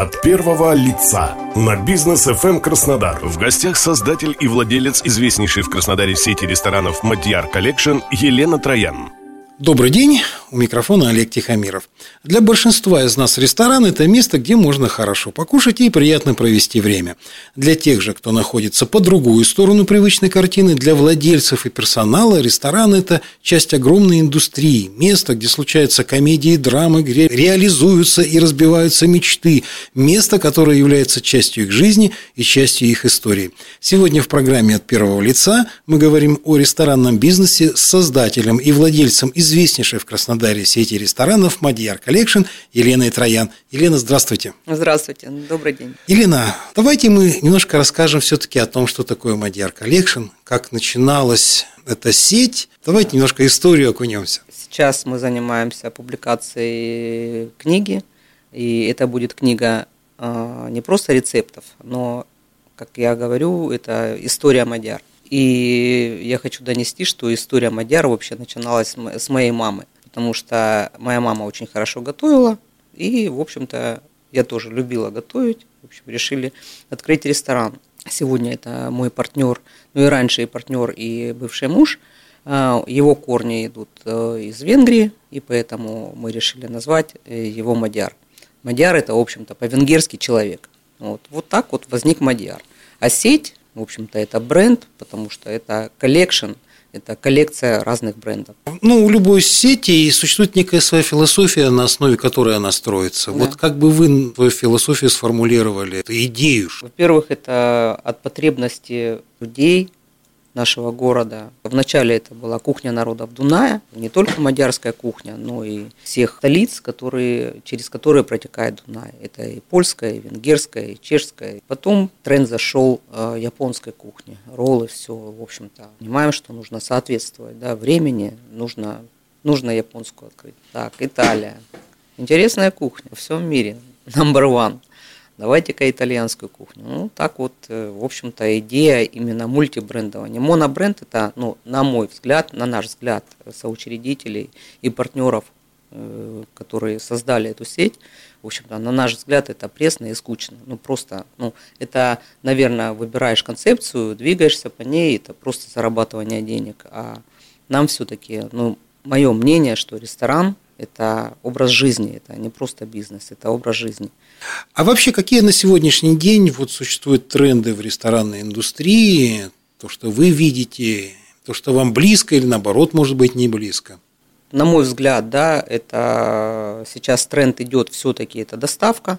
от первого лица на бизнес FM Краснодар. В гостях создатель и владелец известнейшей в Краснодаре сети ресторанов Madyar Collection Елена Троян. Добрый день, у микрофона Олег Тихомиров. Для большинства из нас ресторан – это место, где можно хорошо покушать и приятно провести время. Для тех же, кто находится по другую сторону привычной картины, для владельцев и персонала ресторан – это часть огромной индустрии, место, где случаются комедии, драмы, где реализуются и разбиваются мечты, место, которое является частью их жизни и частью их истории. Сегодня в программе «От первого лица» мы говорим о ресторанном бизнесе с создателем и владельцем из известнейшей в Краснодаре сети ресторанов «Madyar Collection» Еленой Троян. Елена, здравствуйте. Здравствуйте, добрый день. Елена, давайте мы немножко расскажем все-таки о том, что такое «Madyar Collection», как начиналась эта сеть. Давайте немножко историю окунемся. Сейчас мы занимаемся публикацией книги, и это будет книга а, не просто рецептов, но, как я говорю, это история Мадьяр. И я хочу донести, что история Мадяра вообще начиналась с моей мамы, потому что моя мама очень хорошо готовила, и, в общем-то, я тоже любила готовить. В общем, решили открыть ресторан. Сегодня это мой партнер, ну и раньше и партнер, и бывший муж. А, его корни идут э, из Венгрии, и поэтому мы решили назвать э, его Мадяр. Мадяр – это, в общем-то, по-венгерски человек. Вот, вот так вот возник Мадяр. А сеть в общем-то, это бренд, потому что это collection, это коллекция разных брендов. Ну, у любой сети существует некая своя философия, на основе которой она строится. Да. Вот как бы вы свою философию сформулировали, эту идею? Во-первых, это от потребности людей, нашего города. Вначале это была кухня народов Дуная, не только мадярская кухня, но и всех столиц, которые, через которые протекает Дунай. Это и польская, и венгерская, и чешская. Потом тренд зашел э, японской кухни, роллы, все, в общем-то. Понимаем, что нужно соответствовать да, времени, нужно, нужно японскую открыть. Так, Италия. Интересная кухня во всем мире. Number one давайте-ка итальянскую кухню. Ну, так вот, э, в общем-то, идея именно мультибрендования. Монобренд – это, ну, на мой взгляд, на наш взгляд, соучредителей и партнеров, э, которые создали эту сеть, в общем-то, на наш взгляд, это пресно и скучно. Ну, просто, ну, это, наверное, выбираешь концепцию, двигаешься по ней, это просто зарабатывание денег. А нам все-таки, ну, мое мнение, что ресторан – это образ жизни, это не просто бизнес, это образ жизни. А вообще, какие на сегодняшний день вот существуют тренды в ресторанной индустрии, то, что вы видите, то, что вам близко или наоборот, может быть, не близко? На мой взгляд, да, это сейчас тренд идет все-таки это доставка.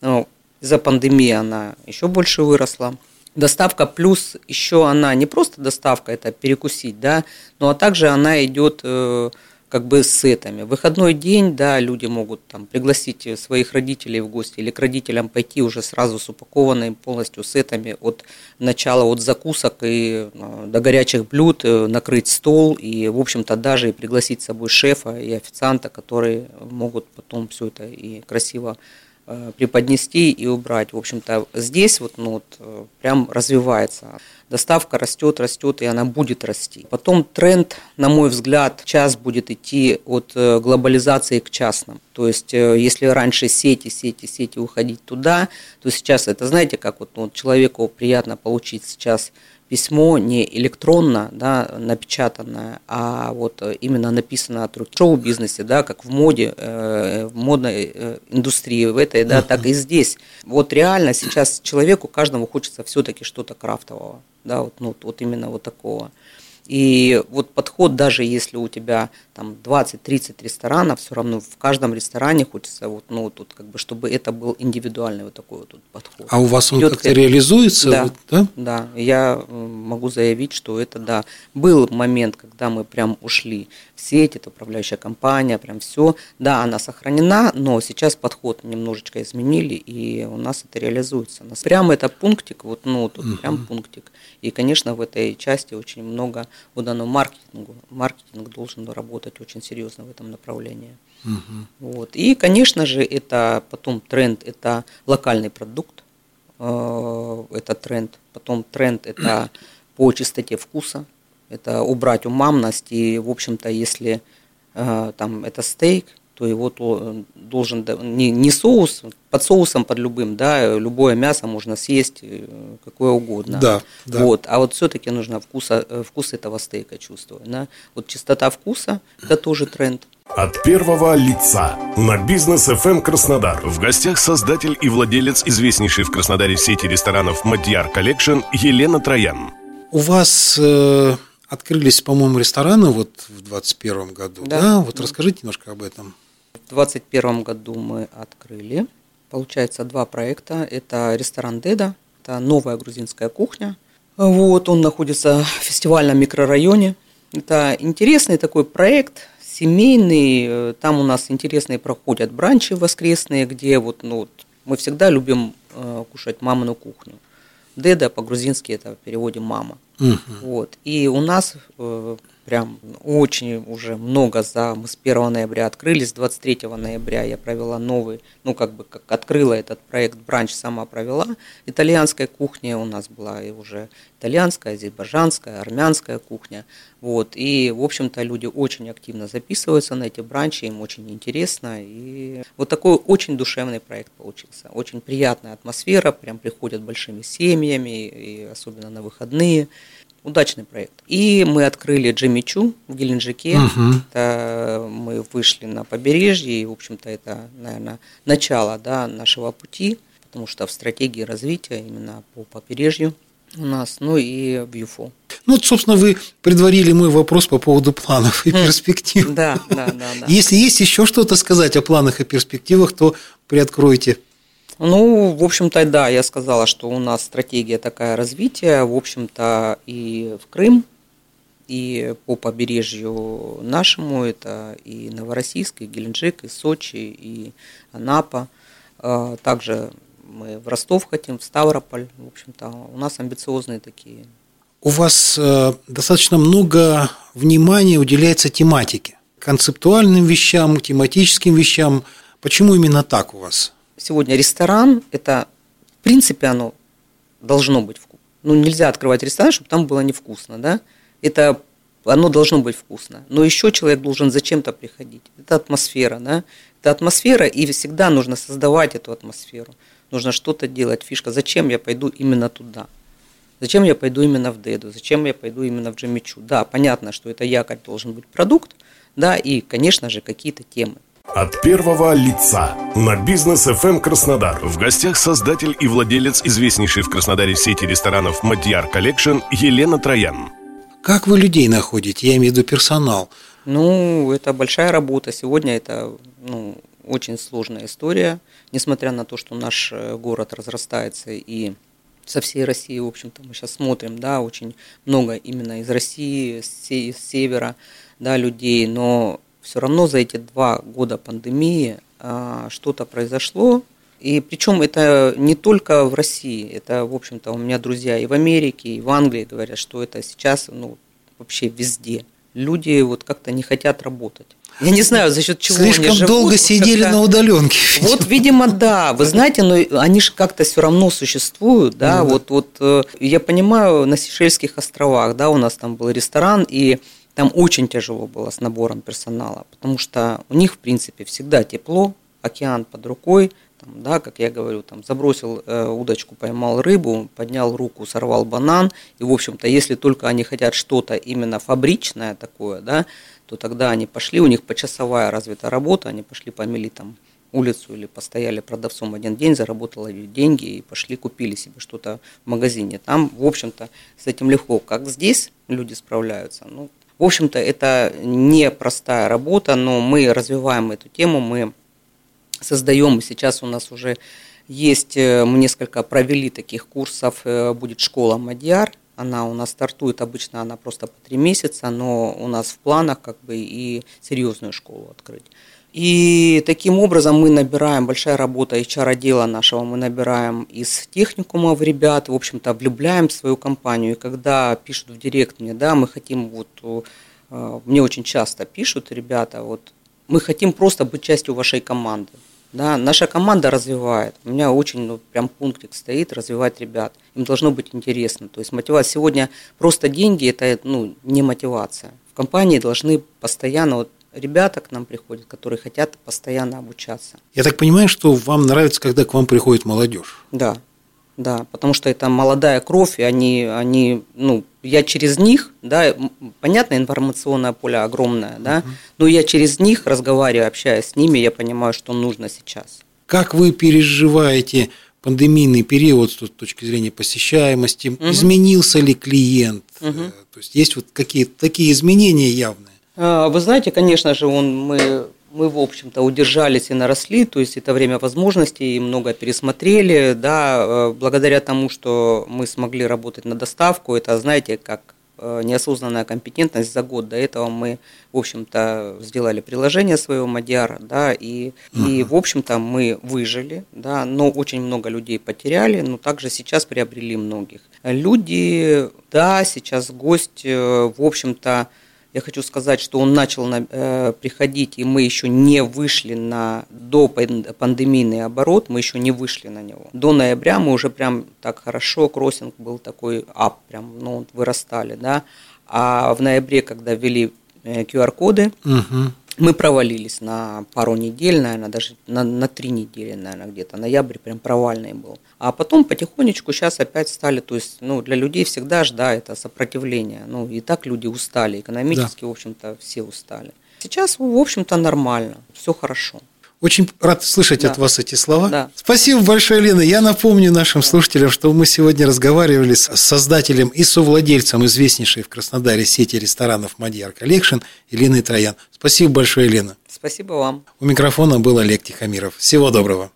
Ну, из-за пандемии она еще больше выросла. Доставка плюс еще она не просто доставка, это перекусить, да, но а также она идет э, как бы сетами. В выходной день, да, люди могут там пригласить своих родителей в гости или к родителям пойти уже сразу с упакованными полностью сетами от начала, от закусок и э, до горячих блюд, э, накрыть стол и, в общем-то, даже и пригласить с собой шефа и официанта, которые могут потом все это и красиво Э, преподнести и убрать. В общем-то, здесь вот, ну, вот э, прям развивается. Доставка растет, растет, и она будет расти. Потом тренд, на мой взгляд, час будет идти от э, глобализации к частным. То есть, если раньше сети, сети, сети уходить туда, то сейчас это, знаете, как вот, ну, человеку приятно получить сейчас письмо не электронно да, напечатанное, а вот именно написано от руки. В шоу-бизнесе, да, как в моде, э, в модной э, индустрии, в этой, да, так и здесь. Вот реально сейчас человеку, каждому хочется все-таки что-то крафтового, да, вот, ну, вот именно вот такого. И вот подход, даже если у тебя там 20-30 ресторанов, все равно в каждом ресторане хочется, вот, ну, тут как бы, чтобы это был индивидуальный вот такой вот подход. А у вас он как-то реализуется? Да, вот, да? да, я могу заявить, что это, да, был момент, когда мы прям ушли в сеть, это управляющая компания, прям все, да, она сохранена, но сейчас подход немножечко изменили, и у нас это реализуется. Прям это пунктик, вот, ну, тут угу. прям пунктик. И, конечно, в этой части очень много отдано маркетингу. Маркетинг должен работать очень серьезно в этом направлении. Угу. Вот. И, конечно же, это потом тренд, это локальный продукт, э, это тренд. Потом тренд это по чистоте вкуса, это убрать умамность. И, в общем-то, если э, там это стейк, то его то должен не, не соус, под соусом, под любым, да, любое мясо можно съесть э, какое угодно. Да, да. Вот, а вот все-таки нужно вкуса, э, вкус этого стейка чувствовать. Да? Вот чистота вкуса – это тоже тренд. От первого лица на бизнес FM эм Краснодар. В гостях создатель и владелец известнейшей в Краснодаре сети ресторанов Madyar Collection Елена Троян. У вас э, открылись, по-моему, рестораны вот в 2021 году, да? да? Вот расскажите немножко об этом. В 2021 году мы открыли, получается, два проекта. Это ресторан Деда, это новая грузинская кухня. Вот, он находится в фестивальном микрорайоне. Это интересный такой проект, семейный. Там у нас интересные проходят бранчи воскресные, где вот, ну, вот мы всегда любим э, кушать мамину кухню. Деда по-грузински это в переводе мама. Угу. Вот. И у нас э, прям очень уже много за... Мы с 1 ноября открылись, с 23 ноября я провела новый, ну как бы как открыла этот проект, бранч сама провела. Итальянская кухня у нас была и уже итальянская, азербайджанская, армянская кухня. Вот. И, в общем-то, люди очень активно записываются на эти бранчи, им очень интересно. И вот такой очень душевный проект получился. Очень приятная атмосфера, прям приходят большими семьями, и особенно на выходные удачный проект. И мы открыли Джемичу в Геленджике. Угу. Это мы вышли на побережье, и, в общем-то, это, наверное, начало да, нашего пути, потому что в стратегии развития именно по побережью у нас, ну и в ЮФО. Ну, вот, собственно, вы предварили мой вопрос по поводу планов и перспектив. Да, да, да, да. Если есть еще что-то сказать о планах и перспективах, то приоткройте. Ну, в общем-то, да, я сказала, что у нас стратегия такая развития, в общем-то, и в Крым, и по побережью нашему, это и Новороссийск, и Геленджик, и Сочи, и Анапа. А, также мы в Ростов хотим, в Ставрополь. В общем-то, у нас амбициозные такие. У вас э, достаточно много внимания уделяется тематике, концептуальным вещам, тематическим вещам. Почему именно так у вас? Сегодня ресторан, это, в принципе, оно должно быть вкусно. Ну, нельзя открывать ресторан, чтобы там было невкусно, да? Это оно должно быть вкусно. Но еще человек должен зачем-то приходить. Это атмосфера, да? Это атмосфера, и всегда нужно создавать эту атмосферу. Нужно что-то делать, фишка. Зачем я пойду именно туда? Зачем я пойду именно в Деду? Зачем я пойду именно в Джемичу? Да, понятно, что это якорь должен быть продукт, да, и, конечно же, какие-то темы. От первого лица на бизнес FM эм Краснодар. В гостях создатель и владелец известнейшей в Краснодаре сети ресторанов Madyar Collection Елена Троян. Как вы людей находите? Я имею в виду персонал. Ну, это большая работа. Сегодня это ну, очень сложная история. Несмотря на то, что наш э, город разрастается и со всей России, в общем-то, мы сейчас смотрим, да, очень много именно из России, с севера, да, людей, но все равно за эти два года пандемии а, что-то произошло. И причем это не только в России, это, в общем-то, у меня друзья и в Америке, и в Англии говорят, что это сейчас ну, вообще везде. Люди вот как-то не хотят работать. Я не знаю, за счет чего Слишком они живут. долго сидели на удаленке. Вот, видимо, да. Вы знаете, но они же как-то все равно существуют, да. Ну, вот, вот э, я понимаю, на Сейшельских островах, да, у нас там был ресторан, и там очень тяжело было с набором персонала, потому что у них, в принципе, всегда тепло, океан под рукой, там, да, как я говорю, там, забросил э, удочку, поймал рыбу, поднял руку, сорвал банан, и, в общем-то, если только они хотят что-то именно фабричное такое, да, то тогда они пошли, у них почасовая развита работа, они пошли помели там улицу или постояли продавцом один день, заработали деньги и пошли купили себе что-то в магазине. Там, в общем-то, с этим легко. Как здесь люди справляются, ну, в общем-то, это не простая работа, но мы развиваем эту тему, мы создаем, сейчас у нас уже есть, э, мы несколько провели таких курсов, э, будет школа Мадьяр, она у нас стартует, обычно она просто по три месяца, но у нас в планах как бы и серьезную школу открыть. И таким образом мы набираем, большая работа HR-отдела нашего, мы набираем из техникумов ребят, в общем-то, влюбляем в свою компанию. И когда пишут в директ мне, да, мы хотим, вот, э, мне очень часто пишут ребята, вот, мы хотим просто быть частью вашей команды. Да, наша команда развивает. У меня очень ну, прям пунктик стоит развивать ребят. Им должно быть интересно. То есть мотивация сегодня просто деньги это ну, не мотивация. В компании должны постоянно вот, ребята к нам приходят, которые хотят постоянно обучаться. Я так понимаю, что вам нравится, когда к вам приходит молодежь. Да, да, потому что это молодая кровь, и они, они, ну, я через них, да, понятно, информационное поле огромное, да, но я через них разговариваю, общаюсь с ними, я понимаю, что нужно сейчас. Как вы переживаете пандемийный период с точки зрения посещаемости? Угу. Изменился ли клиент? Угу. То есть есть вот какие-то такие изменения явные? А, вы знаете, конечно же, он, мы мы, в общем-то, удержались и наросли, то есть это время возможностей, и много пересмотрели, да, э, благодаря тому, что мы смогли работать на доставку, это, знаете, как э, неосознанная компетентность за год. До этого мы, в общем-то, сделали приложение своего Мадиара, да, и, uh-huh. и в общем-то, мы выжили, да, но очень много людей потеряли, но также сейчас приобрели многих. Люди, да, сейчас гость, э, в общем-то, я хочу сказать, что он начал на, э, приходить, и мы еще не вышли на до пандемийный оборот, мы еще не вышли на него. До ноября мы уже прям так хорошо, кроссинг был такой ап, прям, ну, вырастали, да. А в ноябре, когда ввели QR-коды, э, угу мы провалились на пару недель, наверное, даже на, на три недели, наверное, где-то. Ноябрь прям провальный был. А потом потихонечку сейчас опять стали, то есть, ну, для людей всегда же, да, это сопротивление. Ну, и так люди устали, экономически, да. в общем-то, все устали. Сейчас, в общем-то, нормально, все хорошо. Очень рад слышать да. от вас эти слова. Да. Спасибо большое, Лена. Я напомню нашим слушателям, что мы сегодня разговаривали с создателем и совладельцем известнейшей в Краснодаре сети ресторанов «Madyar Collection» Еленой Троян. Спасибо большое, Лена. Спасибо вам. У микрофона был Олег Тихомиров. Всего доброго.